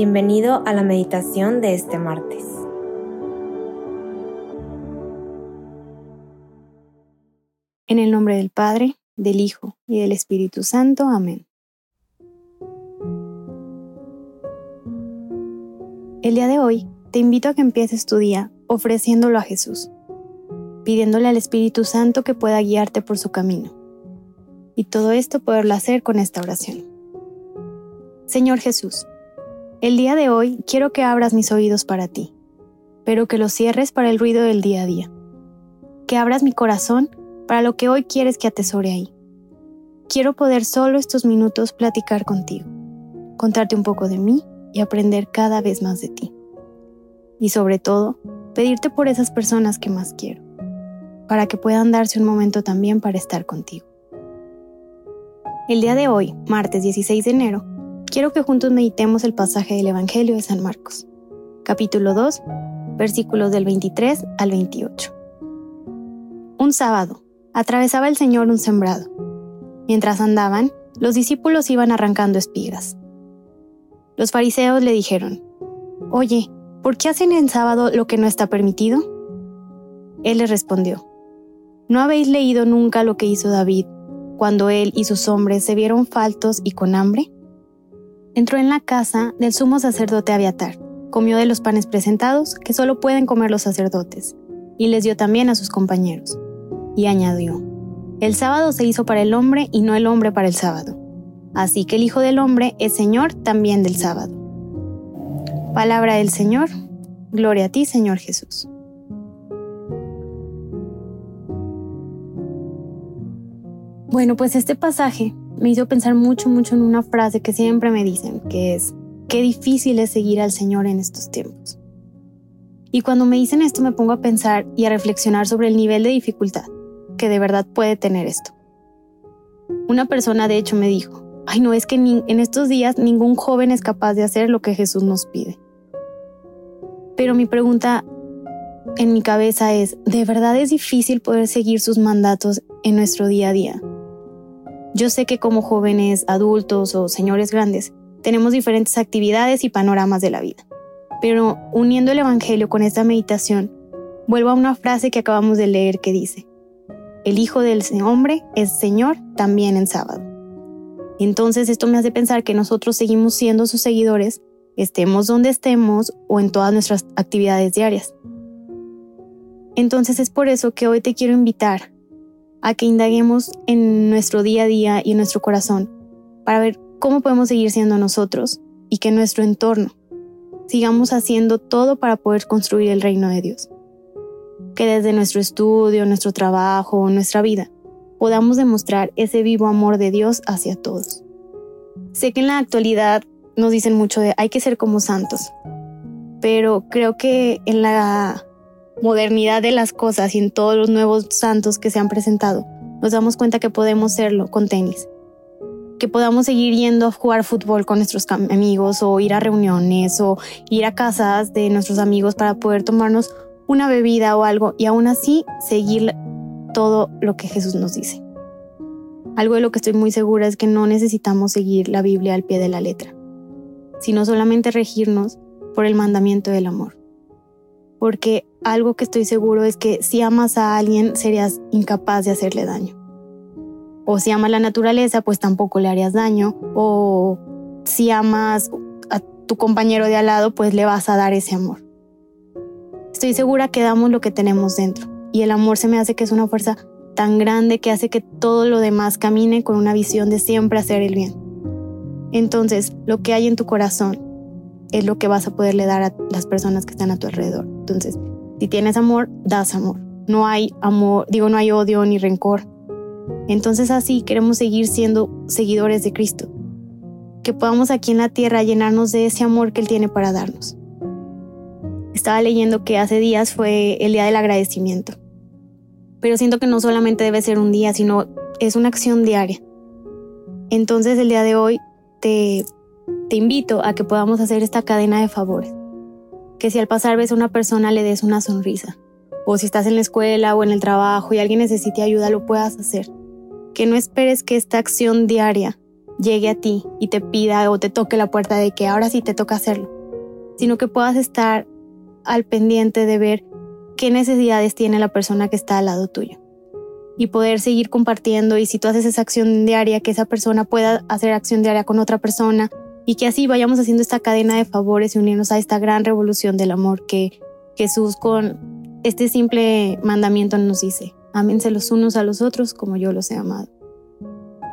Bienvenido a la meditación de este martes. En el nombre del Padre, del Hijo y del Espíritu Santo. Amén. El día de hoy te invito a que empieces tu día ofreciéndolo a Jesús, pidiéndole al Espíritu Santo que pueda guiarte por su camino. Y todo esto poderlo hacer con esta oración. Señor Jesús, el día de hoy quiero que abras mis oídos para ti, pero que los cierres para el ruido del día a día. Que abras mi corazón para lo que hoy quieres que atesore ahí. Quiero poder solo estos minutos platicar contigo, contarte un poco de mí y aprender cada vez más de ti. Y sobre todo, pedirte por esas personas que más quiero, para que puedan darse un momento también para estar contigo. El día de hoy, martes 16 de enero, quiero que juntos meditemos el pasaje del Evangelio de San Marcos, capítulo 2, versículos del 23 al 28. Un sábado, atravesaba el Señor un sembrado. Mientras andaban, los discípulos iban arrancando espigas. Los fariseos le dijeron, Oye, ¿por qué hacen en sábado lo que no está permitido? Él les respondió, ¿no habéis leído nunca lo que hizo David cuando él y sus hombres se vieron faltos y con hambre? Entró en la casa del sumo sacerdote Abiatar, comió de los panes presentados que solo pueden comer los sacerdotes, y les dio también a sus compañeros. Y añadió, El sábado se hizo para el hombre y no el hombre para el sábado. Así que el Hijo del Hombre es Señor también del sábado. Palabra del Señor, gloria a ti Señor Jesús. Bueno, pues este pasaje me hizo pensar mucho, mucho en una frase que siempre me dicen, que es, qué difícil es seguir al Señor en estos tiempos. Y cuando me dicen esto me pongo a pensar y a reflexionar sobre el nivel de dificultad que de verdad puede tener esto. Una persona de hecho me dijo, ay no, es que en estos días ningún joven es capaz de hacer lo que Jesús nos pide. Pero mi pregunta en mi cabeza es, ¿de verdad es difícil poder seguir sus mandatos en nuestro día a día? Yo sé que como jóvenes, adultos o señores grandes, tenemos diferentes actividades y panoramas de la vida. Pero uniendo el Evangelio con esta meditación, vuelvo a una frase que acabamos de leer que dice, el Hijo del Hombre es Señor también en sábado. Entonces esto me hace pensar que nosotros seguimos siendo sus seguidores, estemos donde estemos o en todas nuestras actividades diarias. Entonces es por eso que hoy te quiero invitar a que indaguemos en nuestro día a día y en nuestro corazón para ver cómo podemos seguir siendo nosotros y que nuestro entorno sigamos haciendo todo para poder construir el reino de Dios. Que desde nuestro estudio, nuestro trabajo, nuestra vida, podamos demostrar ese vivo amor de Dios hacia todos. Sé que en la actualidad nos dicen mucho de hay que ser como santos, pero creo que en la modernidad de las cosas y en todos los nuevos santos que se han presentado, nos damos cuenta que podemos serlo con tenis. Que podamos seguir yendo a jugar fútbol con nuestros amigos o ir a reuniones o ir a casas de nuestros amigos para poder tomarnos una bebida o algo y aún así seguir todo lo que Jesús nos dice. Algo de lo que estoy muy segura es que no necesitamos seguir la Biblia al pie de la letra, sino solamente regirnos por el mandamiento del amor porque algo que estoy seguro es que si amas a alguien serías incapaz de hacerle daño. O si amas la naturaleza, pues tampoco le harías daño. O si amas a tu compañero de al lado, pues le vas a dar ese amor. Estoy segura que damos lo que tenemos dentro. Y el amor se me hace que es una fuerza tan grande que hace que todo lo demás camine con una visión de siempre hacer el bien. Entonces, lo que hay en tu corazón es lo que vas a poderle dar a las personas que están a tu alrededor. Entonces, si tienes amor, das amor. No hay amor, digo, no hay odio ni rencor. Entonces así queremos seguir siendo seguidores de Cristo. Que podamos aquí en la tierra llenarnos de ese amor que Él tiene para darnos. Estaba leyendo que hace días fue el día del agradecimiento. Pero siento que no solamente debe ser un día, sino es una acción diaria. Entonces el día de hoy te te invito a que podamos hacer esta cadena de favores. Que si al pasar ves a una persona le des una sonrisa. O si estás en la escuela o en el trabajo y alguien necesite ayuda, lo puedas hacer. Que no esperes que esta acción diaria llegue a ti y te pida o te toque la puerta de que ahora sí te toca hacerlo, sino que puedas estar al pendiente de ver qué necesidades tiene la persona que está al lado tuyo y poder seguir compartiendo y si tú haces esa acción diaria, que esa persona pueda hacer acción diaria con otra persona y que así vayamos haciendo esta cadena de favores y unirnos a esta gran revolución del amor que Jesús con este simple mandamiento nos dice, ámense los unos a los otros como yo los he amado.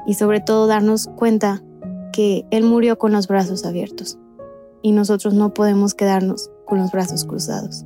Y sobre todo darnos cuenta que Él murió con los brazos abiertos y nosotros no podemos quedarnos con los brazos cruzados.